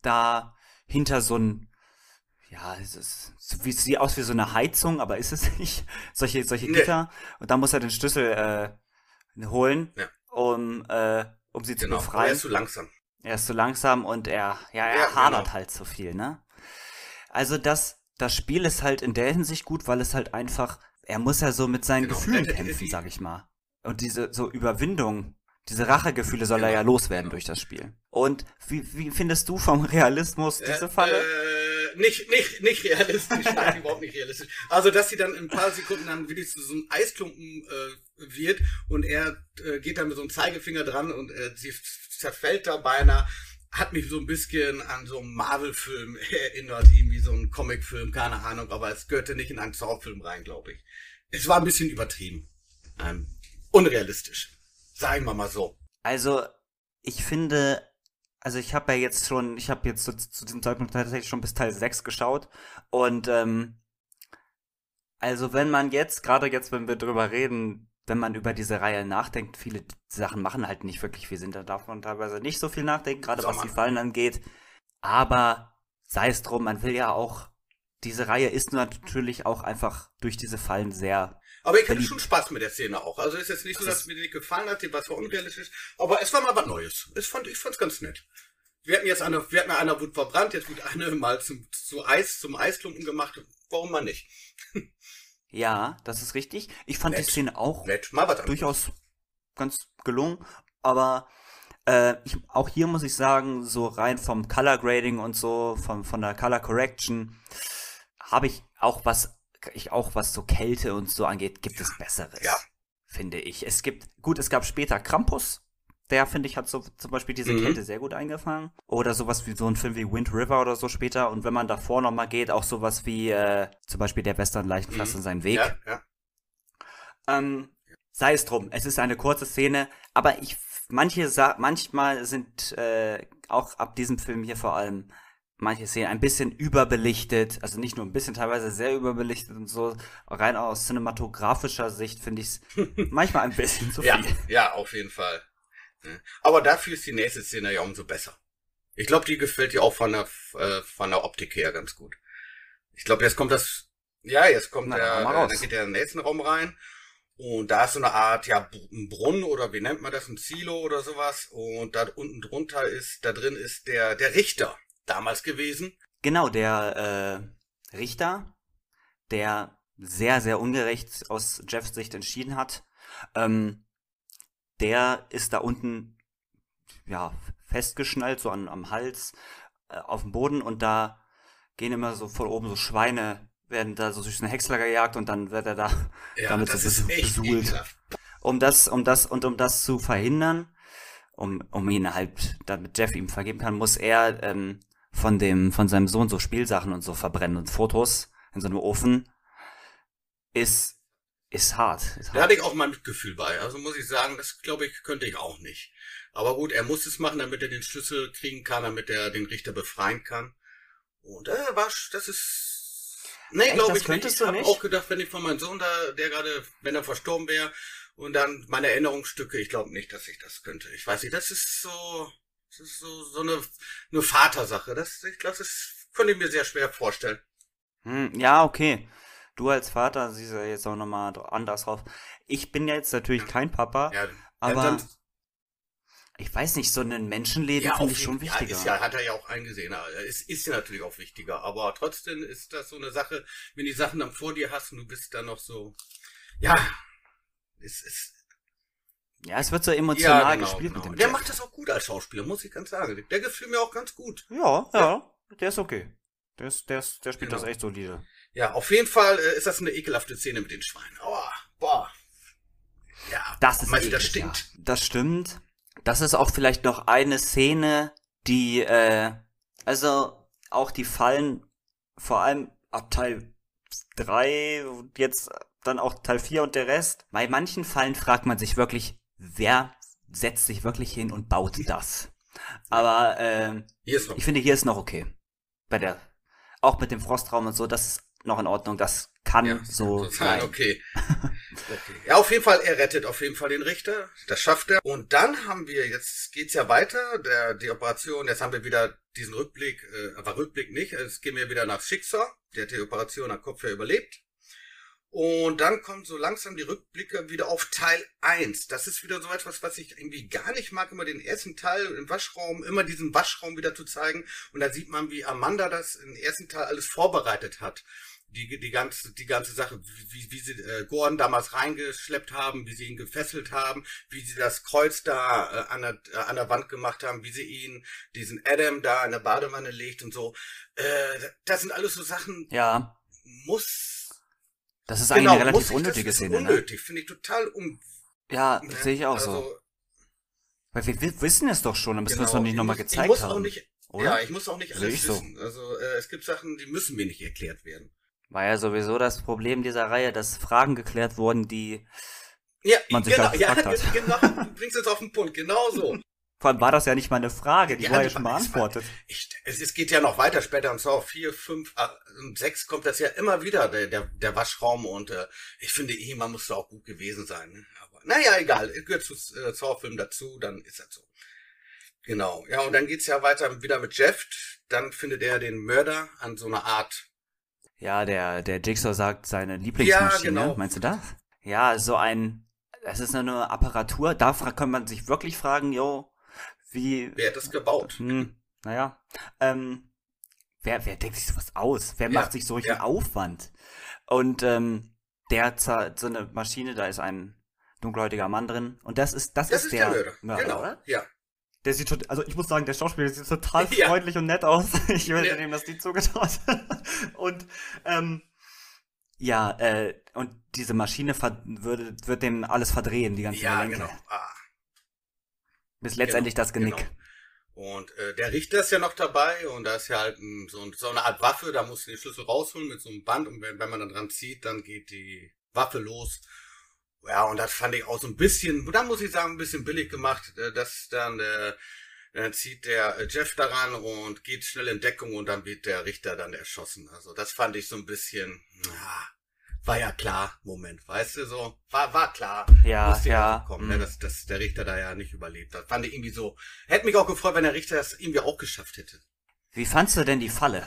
Speaker 1: da hinter so ein ja, es ist, so wie, sieht aus wie so eine Heizung, aber ist es [LAUGHS] nicht. Solche, solche Gitter. Und da muss er den Schlüssel äh, holen, ja. um, äh, um sie genau. zu befreien.
Speaker 2: er ist zu langsam.
Speaker 1: Er ist zu langsam und er, ja, er ja, hadert genau. halt so viel, ne? Also das, das Spiel ist halt in der Hinsicht gut, weil es halt einfach, er muss ja so mit seinen genau. Gefühlen kämpfen, sag ich mal. Und diese so Überwindung, diese Rachegefühle soll genau. er ja loswerden genau. durch das Spiel. Und wie, wie findest du vom Realismus diese äh, Falle?
Speaker 2: Äh, nicht, nicht, nicht realistisch, nein, [LAUGHS] überhaupt nicht realistisch. Also, dass sie dann in ein paar Sekunden dann wirklich zu so einem Eisklumpen äh, wird und er äh, geht dann mit so einem Zeigefinger dran und äh, sie zerfällt da beinahe. Hat mich so ein bisschen an so einen Marvel-Film [LAUGHS] erinnert, irgendwie so einen Comic-Film, keine Ahnung, aber es gehörte nicht in einen Saw-Film rein, glaube ich. Es war ein bisschen übertrieben. Ähm, unrealistisch. Sagen wir mal so.
Speaker 1: Also, ich finde, also ich habe ja jetzt schon, ich habe jetzt zu, zu, diesem Zeitpunkt tatsächlich schon bis Teil 6 geschaut und ähm, also wenn man jetzt, gerade jetzt, wenn wir drüber reden, wenn man über diese Reihe nachdenkt, viele Sachen machen halt nicht wirklich viel Sinn, da darf man teilweise nicht so viel nachdenken, gerade was die Fallen angeht. Aber sei es drum, man will ja auch, diese Reihe ist natürlich auch einfach durch diese Fallen sehr.
Speaker 2: Aber ich hatte schon Spaß mit der Szene auch. Also ist jetzt nicht so, dass mir die nicht gefallen hat, die war zwar unrealistisch, aber es war mal was Neues. Ich fand, ich fand's ganz nett. Wir hatten jetzt eine, wir hatten einer wurde verbrannt, jetzt wird eine mal zum, zu Eis, zum Eisklumpen gemacht. Warum mal nicht? [LAUGHS]
Speaker 1: ja, das ist richtig. Ich fand nett. die Szene auch
Speaker 2: nett. Mal was
Speaker 1: durchaus ganz gelungen, aber äh, ich, auch hier muss ich sagen, so rein vom Color Grading und so, von, von der Color Correction, habe ich auch was, ich auch was so Kälte und so angeht, gibt es Besseres.
Speaker 2: Ja.
Speaker 1: Finde ich. Es gibt, gut, es gab später Krampus. Der, finde ich, hat so zum Beispiel diese mhm. Kälte sehr gut eingefangen. Oder sowas wie so ein Film wie Wind River oder so später. Und wenn man davor nochmal geht, auch sowas wie äh, zum Beispiel der Western Leichenklasse mhm. in seinen Weg.
Speaker 2: Ja, ja.
Speaker 1: Ähm, sei es drum, es ist eine kurze Szene, aber ich manche manchmal sind äh, auch ab diesem Film hier vor allem manche Szenen ein bisschen überbelichtet, also nicht nur ein bisschen, teilweise sehr überbelichtet und so. Rein aus cinematografischer Sicht finde ich es [LAUGHS] manchmal ein bisschen zu viel.
Speaker 2: Ja, ja, auf jeden Fall. Aber dafür ist die nächste Szene ja umso besser. Ich glaube, die gefällt dir auch von der, äh, von der Optik her ganz gut. Ich glaube, jetzt kommt das, ja, jetzt kommt Na, der, äh, dann geht der in den nächsten Raum rein und da ist so eine Art, ja, ein Brunnen oder wie nennt man das, ein Silo oder sowas. Und da unten drunter ist, da drin ist der, der Richter damals gewesen.
Speaker 1: Genau, der äh, Richter, der sehr, sehr ungerecht aus Jeffs Sicht entschieden hat. Ähm, der ist da unten, ja, festgeschnallt, so an, am Hals, äh, auf dem Boden und da gehen immer so von oben so Schweine werden da so durch eine Häcksler gejagt und dann wird er da
Speaker 2: ja, damit so besuhlt.
Speaker 1: Um das, um das und um das zu verhindern, um, um ihn halt, damit Jeff ihm vergeben kann, muss er ähm, von dem, von seinem Sohn so Spielsachen und so verbrennen und Fotos in so einem Ofen. Ist, ist hart. Ist hart.
Speaker 2: Da hatte ich auch mal Mitgefühl bei. Also muss ich sagen, das glaube ich, könnte ich auch nicht. Aber gut, er muss es machen, damit er den Schlüssel kriegen kann, damit er den Richter befreien kann. Und äh, war, das ist Nee, glaube ich nicht. Ich habe auch gedacht, wenn ich von meinem Sohn da, der gerade, wenn er verstorben wäre, und dann meine Erinnerungsstücke, ich glaube nicht, dass ich das könnte. Ich weiß nicht, das ist so, das ist so, so eine, eine Vatersache. Das, ich glaube, das könnte ich mir sehr schwer vorstellen.
Speaker 1: Hm, ja, okay. Du als Vater siehst ja jetzt auch nochmal anders drauf. Ich bin jetzt natürlich kein Papa, ja, aber ja, ich weiß nicht, so ein Menschenleben ja, finde ich schon wichtiger.
Speaker 2: Ja, ist ja, hat er ja auch eingesehen. Es ist ja natürlich auch wichtiger, aber trotzdem ist das so eine Sache, wenn die Sachen dann vor dir hast und du bist dann noch so, ja, es ist.
Speaker 1: Ja, es wird so emotional ja, genau, gespielt
Speaker 2: genau.
Speaker 1: mit dem
Speaker 2: Der macht das auch gut als Schauspieler, muss ich ganz sagen. Der gefiel mir auch ganz gut.
Speaker 1: Ja, ja, ja. der ist okay. Der, ist, der, ist, der spielt genau. das echt solide.
Speaker 2: Ja, auf jeden Fall äh, ist das eine ekelhafte Szene mit den Schweinen. Oh, boah.
Speaker 1: Ja, das ist eklig, das stinkt. Ja. Das stimmt das ist auch vielleicht noch eine Szene, die, äh, also auch die Fallen, vor allem ab Teil 3 und jetzt dann auch Teil 4 und der Rest. Bei manchen Fallen fragt man sich wirklich, wer setzt sich wirklich hin und baut das? Aber äh, ich finde, hier ist noch okay. Bei der, auch mit dem Frostraum und so, das ist noch in Ordnung. Das kann ja, so sein.
Speaker 2: Okay. [LAUGHS] okay. Ja, auf jeden Fall, er rettet auf jeden Fall den Richter. Das schafft er. Und dann haben wir, jetzt geht's ja weiter, der, die Operation, jetzt haben wir wieder diesen Rückblick, äh, aber Rückblick nicht, jetzt gehen wir wieder nach Schicksal. Der hat die Operation am Kopf ja überlebt. Und dann kommen so langsam die Rückblicke wieder auf Teil 1. Das ist wieder so etwas, was ich irgendwie gar nicht mag, immer den ersten Teil im Waschraum, immer diesen Waschraum wieder zu zeigen. Und da sieht man, wie Amanda das im ersten Teil alles vorbereitet hat die, die ganze, die ganze Sache, wie, wie sie äh, Gordon damals reingeschleppt haben, wie sie ihn gefesselt haben, wie sie das Kreuz da äh, an, der, äh, an der Wand gemacht haben, wie sie ihn, diesen Adam da in der Badewanne legt und so. Äh, das sind alles so Sachen.
Speaker 1: Ja.
Speaker 2: Muss.
Speaker 1: Das ist genau, eigentlich eine relativ unnötige Szene.
Speaker 2: Ne? Unnötig, ne? finde ich total um.
Speaker 1: Ja, ne? sehe ich auch also, so. Weil wir, wir, wissen es doch schon, dann müssen genau, wir es doch nicht nochmal gezeigt ich muss haben. Auch nicht,
Speaker 2: oder? Ja, ich muss auch nicht alles wissen. So. Also äh, es gibt Sachen, die müssen mir nicht erklärt werden.
Speaker 1: War ja sowieso das Problem dieser Reihe, dass Fragen geklärt wurden, die
Speaker 2: ja, man sich genau, ja, hat. [LAUGHS] genau, du bringst es auf den Punkt, genau so.
Speaker 1: Vor allem war das ja nicht mal eine Frage, die ja, war ja schon beantwortet.
Speaker 2: Ich, es, es, geht ja noch weiter später und Saw 4, 5 und 6 kommt das ja immer wieder, der, der, der Waschraum und äh, ich finde, man muss da auch gut gewesen sein. Ne? Aber naja, egal, gehört zu äh, Saw-Film dazu, dann ist das so. Genau. Ja, und dann geht's ja weiter wieder mit Jeff. Dann findet er den Mörder an so einer Art.
Speaker 1: Ja, der, der Jigsaw sagt seine Lieblingsmaschine.
Speaker 2: Ja, genau.
Speaker 1: Meinst du das? Ja, so ein, das ist eine Apparatur. Da kann man sich wirklich fragen, yo, wie,
Speaker 2: Wer hat das gebaut?
Speaker 1: hm, naja, ähm, wer, wer denkt sich sowas aus? Wer
Speaker 2: Ja,
Speaker 1: macht sich solchen
Speaker 2: ja.
Speaker 1: Aufwand? Und, ähm, der so eine Maschine, da ist ein dunkelhäutiger Mann drin. Und das ist, das,
Speaker 2: Das
Speaker 1: ist, der,
Speaker 2: der Mörder. genau.
Speaker 1: oder?
Speaker 2: Ja.
Speaker 1: Der sieht schon, also ich muss sagen, der Schauspieler sieht total [LAUGHS]
Speaker 2: Ja.
Speaker 1: freundlich und nett aus. [LAUGHS] Ich hätte
Speaker 2: Ja.
Speaker 1: dem das nicht zugetraut. [LAUGHS] und ähm, ja, äh, und diese Maschine würde, wird dem alles verdrehen, die ganze
Speaker 2: Ja,
Speaker 1: Gelenke.
Speaker 2: genau. Ah,
Speaker 1: Bis letztendlich das Genick.
Speaker 2: Genau. Und äh, der Richter ist ja noch dabei und da ist ja halt ein, so, so eine Art Waffe, da musst du den Schlüssel rausholen mit so einem Band und wenn, wenn man dann dran zieht, dann geht die Waffe los. Ja, und das fand ich auch so ein bisschen, da muss ich sagen, ein bisschen billig gemacht, äh, dass dann äh, dann zieht der äh, Jeff daran und geht schnell in Deckung und dann wird der Richter dann erschossen. Also das fand ich so ein bisschen, na, war ja klar, Moment, weißt du, so, war, war klar.
Speaker 1: Ja,
Speaker 2: Musste
Speaker 1: ja.
Speaker 2: kommen,
Speaker 1: mm.
Speaker 2: ne, dass, dass der Richter da ja nicht überlebt hat. Fand ich irgendwie so. Hätte mich auch gefreut, wenn der Richter das irgendwie auch geschafft hätte.
Speaker 1: Wie fandst du denn die Falle?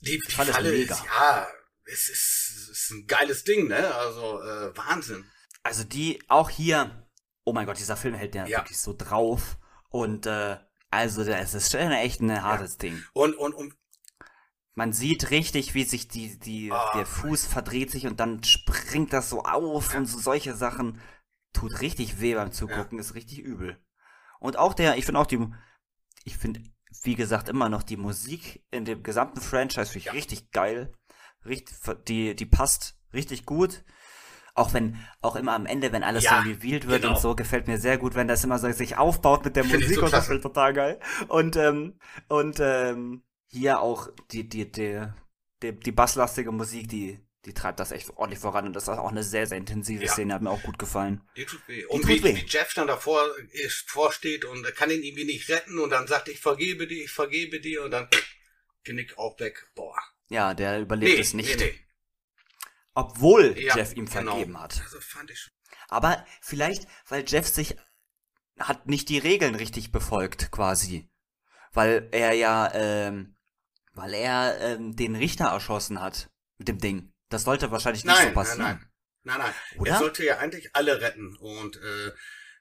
Speaker 2: Die, die
Speaker 1: Falle
Speaker 2: Falle,
Speaker 1: ist
Speaker 2: ist,
Speaker 1: mega.
Speaker 2: ja, es ist, es ist ein geiles Ding, ne? Also, äh, Wahnsinn.
Speaker 1: Also die, auch hier, oh mein Gott, dieser Film hält ja,
Speaker 2: Ja.
Speaker 1: wirklich so drauf. Und äh, also das ist schon echt ein hartes Ding.
Speaker 2: Und, und, und,
Speaker 1: Man sieht richtig, wie sich die, die,
Speaker 2: Ah.
Speaker 1: der Fuß verdreht sich und dann springt das so auf und so solche Sachen. Tut richtig weh beim Zugucken, ist richtig übel. Und auch der, ich finde auch die, ich finde, wie gesagt, immer noch die Musik in dem gesamten Franchise finde ich
Speaker 2: Ja.
Speaker 1: richtig geil. Richtig, die, die passt richtig gut. Auch wenn, auch immer am Ende, wenn alles
Speaker 2: Ja,
Speaker 1: so revealed wird
Speaker 2: genau.
Speaker 1: und so, gefällt mir sehr gut, wenn das immer so sich aufbaut mit der Musik
Speaker 2: so
Speaker 1: und das wird total geil. Und, ähm, und, ähm, hier auch die, die, die, die, die basslastige Musik, die, die treibt das echt ordentlich voran und das ist auch eine sehr, sehr intensive
Speaker 2: Ja.
Speaker 1: Szene, hat mir auch gut gefallen.
Speaker 2: die tut weh. Und
Speaker 1: tut
Speaker 2: wie,
Speaker 1: weh.
Speaker 2: wie Jeff dann davor ist, vorsteht und er kann ihn irgendwie nicht retten und dann sagt, ich vergebe dir, ich vergebe dir und dann Genick auch weg. Boah.
Speaker 1: Ja, der überlebt es nicht.
Speaker 2: Nee, nee.
Speaker 1: Obwohl
Speaker 2: Ja,
Speaker 1: Jeff ihm
Speaker 2: genau.
Speaker 1: vergeben hat.
Speaker 2: Also fand ich schon.
Speaker 1: Aber vielleicht, weil Jeff sich hat nicht die Regeln richtig befolgt, quasi. Weil er ja, ähm, weil er ähm, den Richter erschossen hat mit dem Ding. Das sollte wahrscheinlich nicht
Speaker 2: Nein,
Speaker 1: so
Speaker 2: nein,
Speaker 1: passieren.
Speaker 2: nein. Nein, nein.
Speaker 1: Oder?
Speaker 2: Er sollte ja eigentlich alle retten und äh,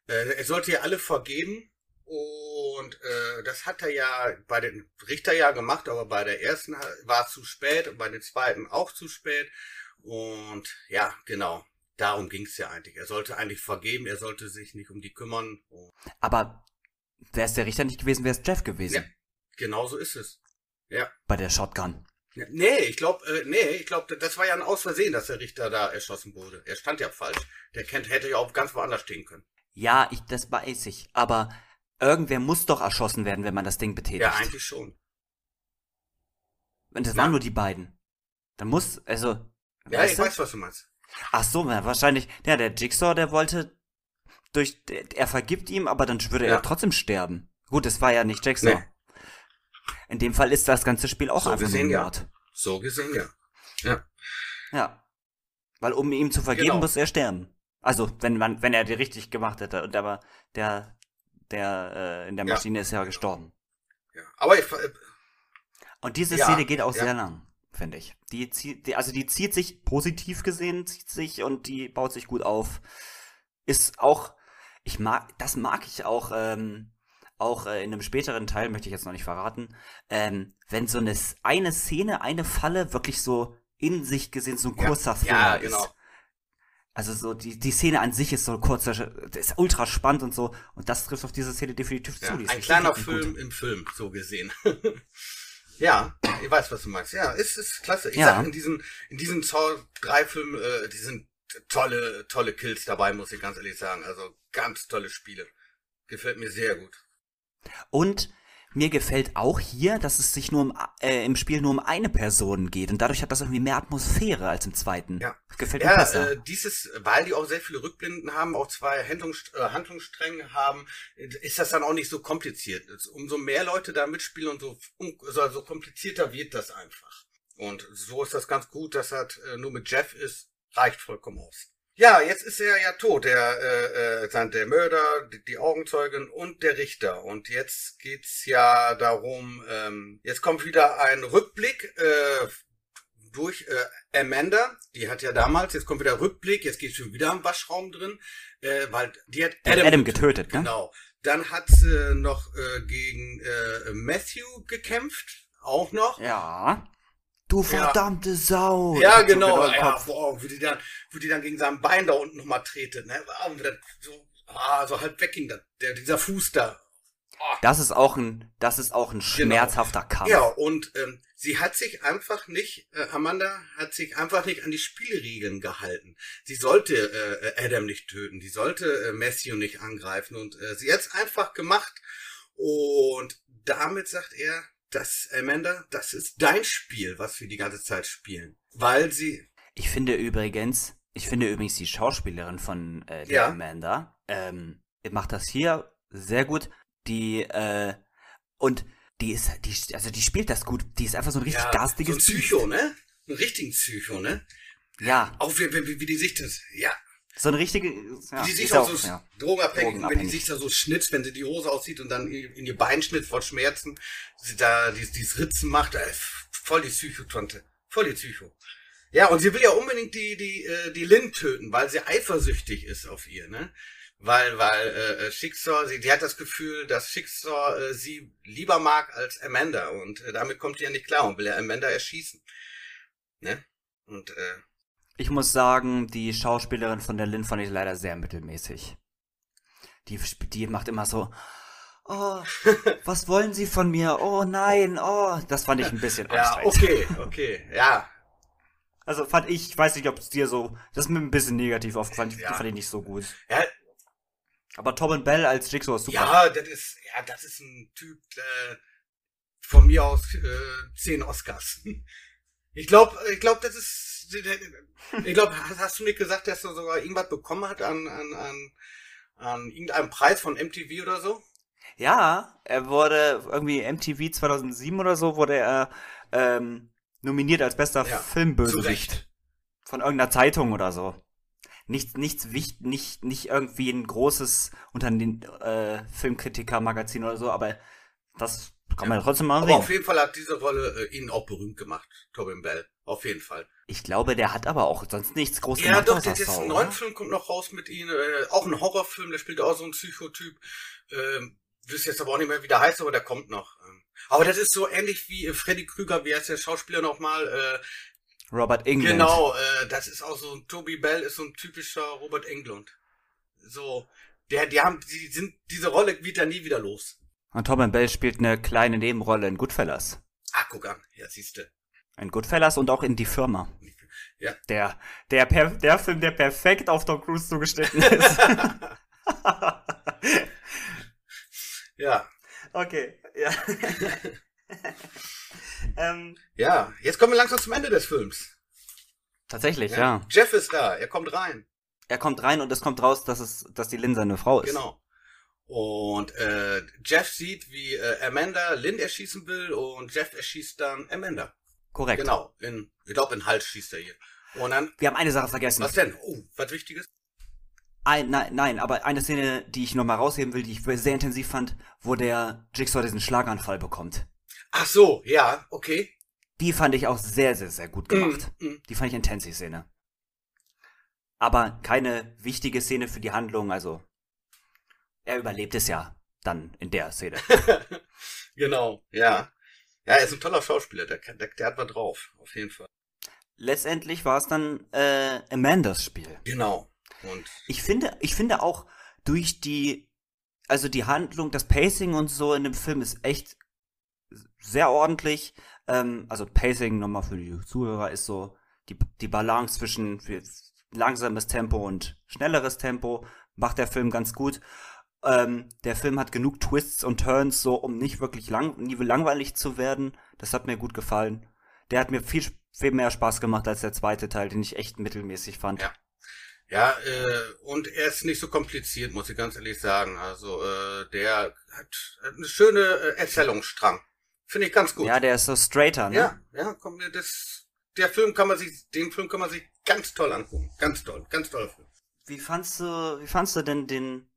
Speaker 2: äh, er sollte ja alle vergeben und äh, das hat er ja bei den Richter ja gemacht, aber bei der ersten war es zu spät und bei den zweiten auch zu spät und ja, genau. Darum ging es ja eigentlich. Er sollte eigentlich vergeben, er sollte sich nicht um die kümmern.
Speaker 1: Aber wäre es der Richter nicht gewesen, wäre es Jeff gewesen.
Speaker 2: Ja. genauso ist es. Ja.
Speaker 1: Bei der Shotgun.
Speaker 2: Nee, ich glaube, äh, nee, ich glaube, das war ja ein Aus Versehen, dass der Richter da erschossen wurde. Er stand ja falsch. Der kennt, hätte ja auch ganz woanders stehen können.
Speaker 1: Ja, ich, das weiß ich. Aber irgendwer muss doch erschossen werden, wenn man das Ding betätigt.
Speaker 2: Ja, eigentlich schon.
Speaker 1: Und das
Speaker 2: Ja.
Speaker 1: waren nur die beiden. Dann muss, also.
Speaker 2: Ja, ich
Speaker 1: du?
Speaker 2: weiß, was du meinst.
Speaker 1: Ach so, wahrscheinlich. Ja, der Jigsaw, der wollte durch, er vergibt ihm, aber dann würde
Speaker 2: Ja.
Speaker 1: er trotzdem sterben. Gut, es war ja nicht Jigsaw.
Speaker 2: Nee.
Speaker 1: In dem Fall ist das ganze Spiel auch
Speaker 2: So
Speaker 1: einfach
Speaker 2: gesehen, ja.
Speaker 1: Mord.
Speaker 2: So gesehen, ja. Ja.
Speaker 1: Ja. Weil um ihm zu vergeben,
Speaker 2: Genau.
Speaker 1: muss er sterben. Also, wenn man, wenn er die richtig gemacht hätte. Und aber der, der, äh, in der
Speaker 2: Ja.
Speaker 1: Maschine ist ja gestorben.
Speaker 2: ja. Aber ich, äh,
Speaker 1: Und diese
Speaker 2: Ja,
Speaker 1: Szene geht auch
Speaker 2: ja.
Speaker 1: sehr lang, finde ich. Die zieht, die, also die zieht sich positiv gesehen, zieht sich und die baut sich gut auf. Ist auch, ich mag, das mag ich auch, ähm, auch äh, in einem späteren Teil, möchte ich jetzt noch nicht verraten, ähm, wenn so eine, eine Szene, eine Falle wirklich so in sich gesehen so ein
Speaker 2: Ja.
Speaker 1: kurzer
Speaker 2: Ja, genau.
Speaker 1: ist. Also so, die, die Szene an sich ist so ein kurzer, ist ultra spannend und so. Und das trifft auf diese Szene definitiv
Speaker 2: ja,
Speaker 1: zu.
Speaker 2: Ein kleiner
Speaker 1: richtig gut.
Speaker 2: Film im Film, so gesehen. [LAUGHS] ja, ich weiß, was du meinst. Ja, ist, ist klasse. Ich
Speaker 1: Ja.
Speaker 2: sag, in diesen, in diesen Saw 3 Filmen, äh, die sind tolle, tolle Kills dabei, muss ich ganz ehrlich sagen. Also ganz tolle Spiele. Gefällt mir sehr gut.
Speaker 1: Und mir gefällt auch hier, dass es sich nur um, äh, im Spiel nur um eine Person geht. Und dadurch hat das irgendwie mehr Atmosphäre als im zweiten.
Speaker 2: Ja.
Speaker 1: Gefällt mir
Speaker 2: Ja,
Speaker 1: besser.
Speaker 2: äh, dieses, weil die auch sehr viele Rückblenden haben, auch zwei Handlungs äh, Handlungsstränge haben, ist das dann auch nicht so kompliziert. Umso mehr Leute da mitspielen und so, um, so, so komplizierter wird das einfach. Und so ist das ganz gut, dass das äh, nur mit Jeff ist, reicht vollkommen aus. Ja, jetzt ist er ja tot, der, äh, äh, der Mörder, die, die Augenzeugin und der Richter. Und jetzt geht's ja darum, ähm, jetzt kommt wieder ein Rückblick äh, durch äh, Amanda. Die hat ja damals, jetzt kommt wieder Rückblick, jetzt geht's schon wieder im Waschraum drin, äh, weil die hat
Speaker 1: Adam, Adam getötet,
Speaker 2: ne? Genau. Dann hat sie noch äh, gegen äh, Matthew gekämpft, auch noch.
Speaker 1: Ja. Du verdammte ja. Sau.
Speaker 2: Ja, genau. Ja, boah, wo die dann, wo die dann gegen sein Bein da unten nochmal tretet, ne? Und so, ah, so halb wegging, der, dieser Fuß da.
Speaker 1: Oh. Das ist auch ein, das ist auch ein genau. schmerzhafter genau. Kampf.
Speaker 2: Ja, und ähm, sie hat sich einfach nicht, äh, Amanda hat sich einfach nicht an die Spielregeln gehalten. Sie sollte äh, Adam nicht töten, sie sollte äh, Matthew nicht angreifen und äh, sie hat's einfach gemacht. Und damit sagt er, das, Amanda, das ist dein Spiel, was wir die ganze Zeit spielen. Weil sie.
Speaker 1: Ich finde übrigens, ich finde übrigens die Schauspielerin von äh, ja. Amanda, ähm, macht das hier sehr gut. Die, äh, und die ist, die, also die spielt das gut. Die ist einfach so ein richtig ja, garstiges
Speaker 2: so ein Psycho, ne? Ein richtigen Psycho, ne?
Speaker 1: Ja.
Speaker 2: Auch wie, wie, wie die sich das, ja,
Speaker 1: so eine richtige.
Speaker 2: Ja, die sich auch, so ja. drogenabhängig, wenn die sich da so schnitzt, wenn sie die Hose aussieht und dann in, ihr Bein schnitt vor Schmerzen, sie da dieses, dieses Ritzen macht, ey, voll die Psychotonte. Voll die Psycho. Ja, und sie will ja unbedingt die, die, äh, die Lynn töten, weil sie eifersüchtig ist auf ihr, ne? Weil, weil äh, äh Schicksal, sie, die hat das Gefühl, dass Schicksal äh, sie lieber mag als Amanda und äh, damit kommt sie ja nicht klar und will ja Amanda erschießen. Ne? Und äh,
Speaker 1: ich muss sagen, die Schauspielerin von der Lynn fand ich leider sehr mittelmäßig. Die, die macht immer so, oh, was wollen Sie von mir? Oh nein, oh, das fand ich ein bisschen [LAUGHS]
Speaker 2: Ja, okay, okay, ja. [LAUGHS]
Speaker 1: Also fand ich, ich weiß nicht, ob es dir so, das ist mir ein bisschen negativ aufgefallen, ja. fand ich nicht so gut. Ja. Aber Tom und Bell als Jigsaw ist super.
Speaker 2: Ja, das ist, ja, das ist ein Typ, äh, von mir aus äh, zehn Oscars. [LAUGHS] Ich glaube, ich glaube, das ist ich glaube, hast du nicht gesagt, dass er sogar irgendwas bekommen hat an, an, an, an irgendeinem Preis von MTV oder so?
Speaker 1: Ja, er wurde irgendwie MTV 2007 oder so wurde er ähm, nominiert als bester ja, Filmbösewicht von irgendeiner Zeitung oder so. Nichts, nichts wichtig, nicht, nicht irgendwie ein großes Unternehmen, äh, Filmkritiker-Magazin oder so, aber das kann man ja. trotzdem mal sehen.
Speaker 2: Aber auf jeden Fall hat diese Rolle äh, ihn auch berühmt gemacht, Tobin Bell. Auf jeden Fall.
Speaker 1: Ich glaube, der hat aber auch sonst nichts groß
Speaker 2: ja, gemacht. Ja, doch, der jetzt einen neuen Film kommt noch raus mit ihm. Äh, auch ein Horrorfilm, der spielt auch so ein Psychotyp. Ähm, wüsste jetzt aber auch nicht mehr, wie der heißt, aber der kommt noch. Ähm, aber das ist so ähnlich wie äh, Freddy Krüger, wie heißt der Schauspieler nochmal? Äh,
Speaker 1: Robert Englund.
Speaker 2: Genau, äh, das ist auch so ein Toby Bell ist so ein typischer Robert Englund. So, der, die haben, die sind, diese Rolle wird er nie wieder los.
Speaker 1: Und Tom Bell spielt eine kleine Nebenrolle in Goodfellas.
Speaker 2: Ah, guck an, ja, siehste.
Speaker 1: In Goodfellas und auch in Die Firma.
Speaker 2: Ja.
Speaker 1: Der, der, per, der Film, der perfekt auf Tom Cruise zugeschnitten ist. [LAUGHS]
Speaker 2: ja.
Speaker 1: Okay, ja. [LAUGHS]
Speaker 2: ähm, ja, jetzt kommen wir langsam zum Ende des Films.
Speaker 1: Tatsächlich, ja. ja.
Speaker 2: Jeff ist da, er kommt rein.
Speaker 1: Er kommt rein und es kommt raus, dass es, dass die Lynn seine Frau ist.
Speaker 2: Genau. Und äh, Jeff sieht, wie äh, Amanda Lynn erschießen will und Jeff erschießt dann Amanda.
Speaker 1: Korrekt.
Speaker 2: Genau, in, ich glaube, in Hals schießt er hier. Und dann.
Speaker 1: Wir haben eine Sache vergessen.
Speaker 2: Was denn? Oh, was Wichtiges?
Speaker 1: Ein, nein, nein, aber eine Szene, die ich nochmal rausheben will, die ich sehr intensiv fand, wo der Jigsaw diesen Schlaganfall bekommt.
Speaker 2: Ach so, ja, okay.
Speaker 1: Die fand ich auch sehr, sehr, sehr gut gemacht. Mm, mm. Die fand ich intensiv, Szene. Aber keine wichtige Szene für die Handlung, also er überlebt es ja dann in der Szene. [LAUGHS]
Speaker 2: genau, ja. Ja, er ist ein toller Schauspieler, der, der, der hat was drauf, auf jeden Fall.
Speaker 1: Letztendlich war es dann äh, Amandas Spiel.
Speaker 2: Genau. Und
Speaker 1: ich finde, ich finde auch durch die, also die Handlung, das Pacing und so in dem Film ist echt sehr ordentlich. Ähm, also Pacing nochmal für die Zuhörer ist so die, die Balance zwischen langsames Tempo und schnelleres Tempo macht der Film ganz gut. Ähm, der Film hat genug Twists und Turns, so um nicht wirklich lang, nie langweilig zu werden. Das hat mir gut gefallen. Der hat mir viel, viel mehr Spaß gemacht als der zweite Teil, den ich echt mittelmäßig fand.
Speaker 2: Ja. Ja, äh, und er ist nicht so kompliziert, muss ich ganz ehrlich sagen. Also, äh, der hat eine schöne äh, Erzählungsstrang. Finde ich ganz gut.
Speaker 1: Ja, der ist so straighter, ne?
Speaker 2: Ja, ja, komm, das, der Film kann man sich, den Film kann man sich ganz toll angucken. Ganz toll, ganz Film.
Speaker 1: Wie fandst du, wie fandst du denn den,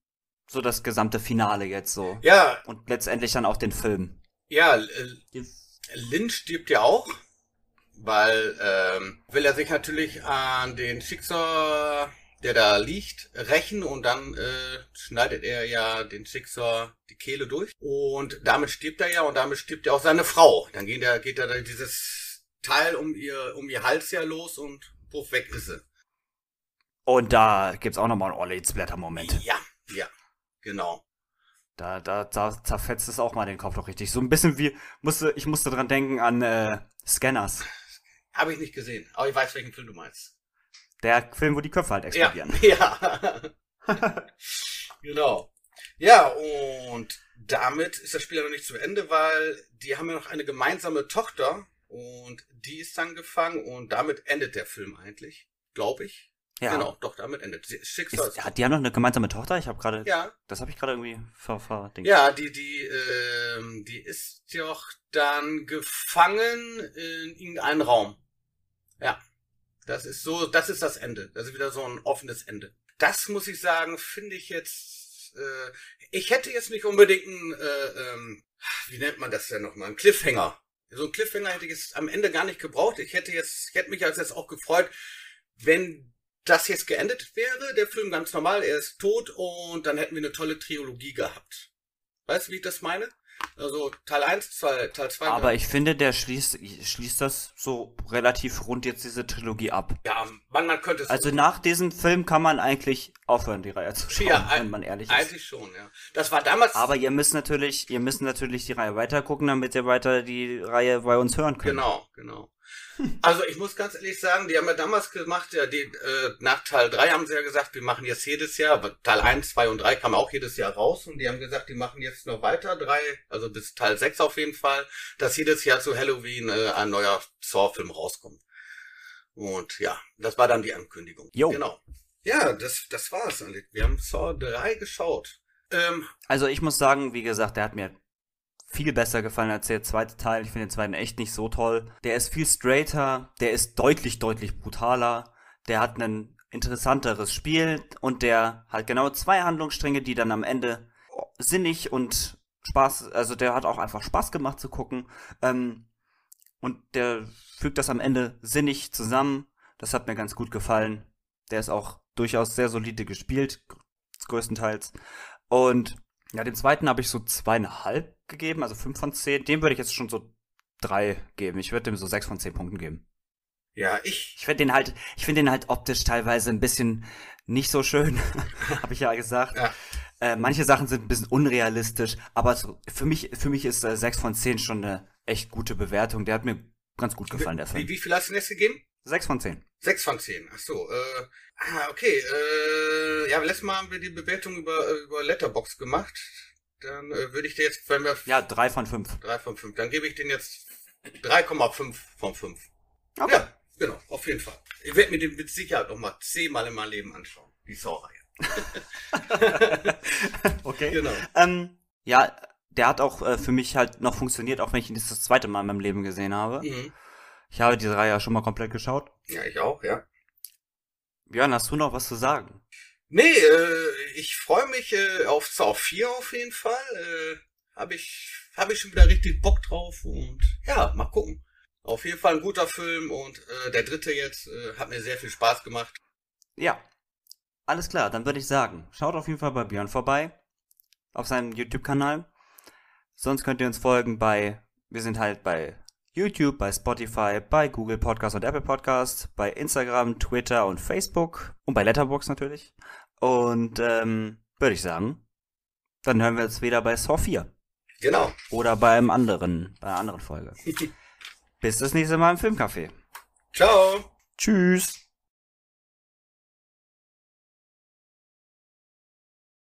Speaker 1: so das gesamte Finale jetzt so?
Speaker 2: Ja.
Speaker 1: Und letztendlich dann auch den Film.
Speaker 2: Ja, äh, Lynn stirbt ja auch, weil ähm, will er sich natürlich an den Schicksal, der da liegt, rächen und dann äh, schneidet er ja den Schicksal die Kehle durch und damit stirbt er ja und damit stirbt ja auch seine Frau. Dann geht er, geht er dieses Teil um ihr, um ihr Hals ja los und puff, weg ist sie.
Speaker 1: Und da gibt's auch nochmal einen Orly Splatter-Moment.
Speaker 2: Ja, ja, genau.
Speaker 1: Da, da, da zerfetzt es auch mal den Kopf doch richtig. So ein bisschen wie, musste, ich musste dran denken an äh, Scanners.
Speaker 2: Habe ich nicht gesehen, aber ich weiß, welchen Film du meinst.
Speaker 1: Der Film, wo die Köpfe halt explodieren.
Speaker 2: Ja, [LAUGHS] ja. [LAUGHS] genau. Ja, und damit ist das Spiel ja noch nicht zu Ende, weil die haben ja noch eine gemeinsame Tochter und die ist dann gefangen und damit endet der Film eigentlich, glaube ich.
Speaker 1: Ja.
Speaker 2: Genau, doch, damit endet. Schicksal.
Speaker 1: Ist, ja, die haben noch eine gemeinsame Tochter? Ich habe gerade.
Speaker 2: Ja.
Speaker 1: Das habe ich gerade irgendwie ver, ver
Speaker 2: Ja, die, die, ähm, die ist doch dann gefangen in irgendeinen Raum. Ja. Das ist so, das ist das Ende. Das ist wieder so ein offenes Ende. Das muss ich sagen, finde ich jetzt. Äh, ich hätte jetzt nicht unbedingt ein, äh, ähm, wie nennt man das denn nochmal? Ein Cliffhanger. So ein Cliffhanger hätte ich jetzt am Ende gar nicht gebraucht. Ich hätte jetzt, ich hätte mich als jetzt auch gefreut, wenn das jetzt geendet wäre, der Film ganz normal, er ist tot und dann hätten wir eine tolle Trilogie gehabt. Weißt du, wie ich das meine? Also Teil 1, Teil, 2.
Speaker 1: Aber ich finde, der schließt, schließt das so relativ rund jetzt diese Trilogie ab.
Speaker 2: Ja, man, man könnte es.
Speaker 1: Also nach diesem Film kann man eigentlich aufhören, die Reihe zu schauen,
Speaker 2: ja,
Speaker 1: wenn man ehrlich ist.
Speaker 2: Eigentlich schon, ja. Das war damals.
Speaker 1: Aber ihr müsst natürlich, ihr müsst natürlich die Reihe weiter gucken, damit ihr weiter die Reihe bei uns hören könnt.
Speaker 2: Genau, genau. Also ich muss ganz ehrlich sagen, die haben ja damals gemacht, ja, die, äh, nach Teil 3 haben sie ja gesagt, wir machen jetzt jedes Jahr, Teil 1, 2 und 3 kam auch jedes Jahr raus und die haben gesagt, die machen jetzt noch weiter, drei, also bis Teil 6 auf jeden Fall, dass jedes Jahr zu Halloween äh, ein neuer Saw-Film rauskommt. Und ja, das war dann die Ankündigung.
Speaker 1: Jo.
Speaker 2: Genau. Ja, das, das war's. Wir haben Saw 3 geschaut. Ähm,
Speaker 1: also ich muss sagen, wie gesagt, der hat mir viel besser gefallen als der zweite Teil. Ich finde den zweiten echt nicht so toll. Der ist viel straighter, der ist deutlich, deutlich brutaler. Der hat ein interessanteres Spiel und der hat genau zwei Handlungsstränge, die dann am Ende sinnig und Spaß, also der hat auch einfach Spaß gemacht zu gucken. Ähm, und der fügt das am Ende sinnig zusammen. Das hat mir ganz gut gefallen. Der ist auch durchaus sehr solide gespielt, größtenteils. Und ja, den zweiten habe ich so zweieinhalb gegeben, also fünf von zehn. Dem würde ich jetzt schon so drei geben. Ich würde dem so sechs von zehn Punkten geben.
Speaker 2: Ja, ich.
Speaker 1: Ich finde den halt, ich finde den halt optisch teilweise ein bisschen nicht so schön, [LAUGHS] habe ich ja gesagt. Ja. Äh, manche Sachen sind ein bisschen unrealistisch, aber so, für mich, für mich ist äh, 6 von 10 schon eine echt gute Bewertung. Der hat mir ganz gut gefallen, der Film.
Speaker 2: Wie, wie viel hast du denn jetzt gegeben?
Speaker 1: 6 von 10.
Speaker 2: 6 von 10, ach so. Äh, ah, okay. Äh, ja, letztes Mal haben wir die Bewertung über, über Letterbox gemacht. Dann äh, würde ich dir jetzt, wenn wir...
Speaker 1: Ja, 3 von 5.
Speaker 2: 3 von 5. Dann gebe ich den jetzt 3,5 von 5.
Speaker 1: Okay.
Speaker 2: Ja, genau, auf jeden Fall. Ich werde mir den mit Sicherheit noch mal zehnmal in meinem Leben anschauen. Die Saw-Reihe. [LAUGHS] [LAUGHS]
Speaker 1: okay.
Speaker 2: Genau.
Speaker 1: Ähm, ja, der hat auch äh, für mich halt noch funktioniert, auch wenn ich ihn das zweite Mal in meinem Leben gesehen habe.
Speaker 2: Mhm.
Speaker 1: Ich habe diese Reihe ja schon mal komplett geschaut.
Speaker 2: Ja, ich auch, ja.
Speaker 1: Björn, hast du noch was zu sagen?
Speaker 2: Nee, äh, ich freue mich äh, auf Saw 4 auf jeden Fall. Äh, habe ich, hab ich schon wieder richtig Bock drauf und ja, mal gucken. Auf jeden Fall ein guter Film und äh, der dritte jetzt äh, hat mir sehr viel Spaß gemacht.
Speaker 1: Ja, alles klar, dann würde ich sagen, schaut auf jeden Fall bei Björn vorbei. Auf seinem YouTube-Kanal. Sonst könnt ihr uns folgen bei, wir sind halt bei YouTube, bei Spotify, bei Google Podcast und Apple Podcast, bei Instagram, Twitter und Facebook und bei Letterbox natürlich. Und ähm, würde ich sagen, dann hören wir uns wieder bei Saw 4.
Speaker 2: Genau.
Speaker 1: Oder beim anderen, bei einer anderen Folge. [LAUGHS] Bis das nächste Mal im Filmcafé.
Speaker 2: Ciao.
Speaker 1: Tschüss.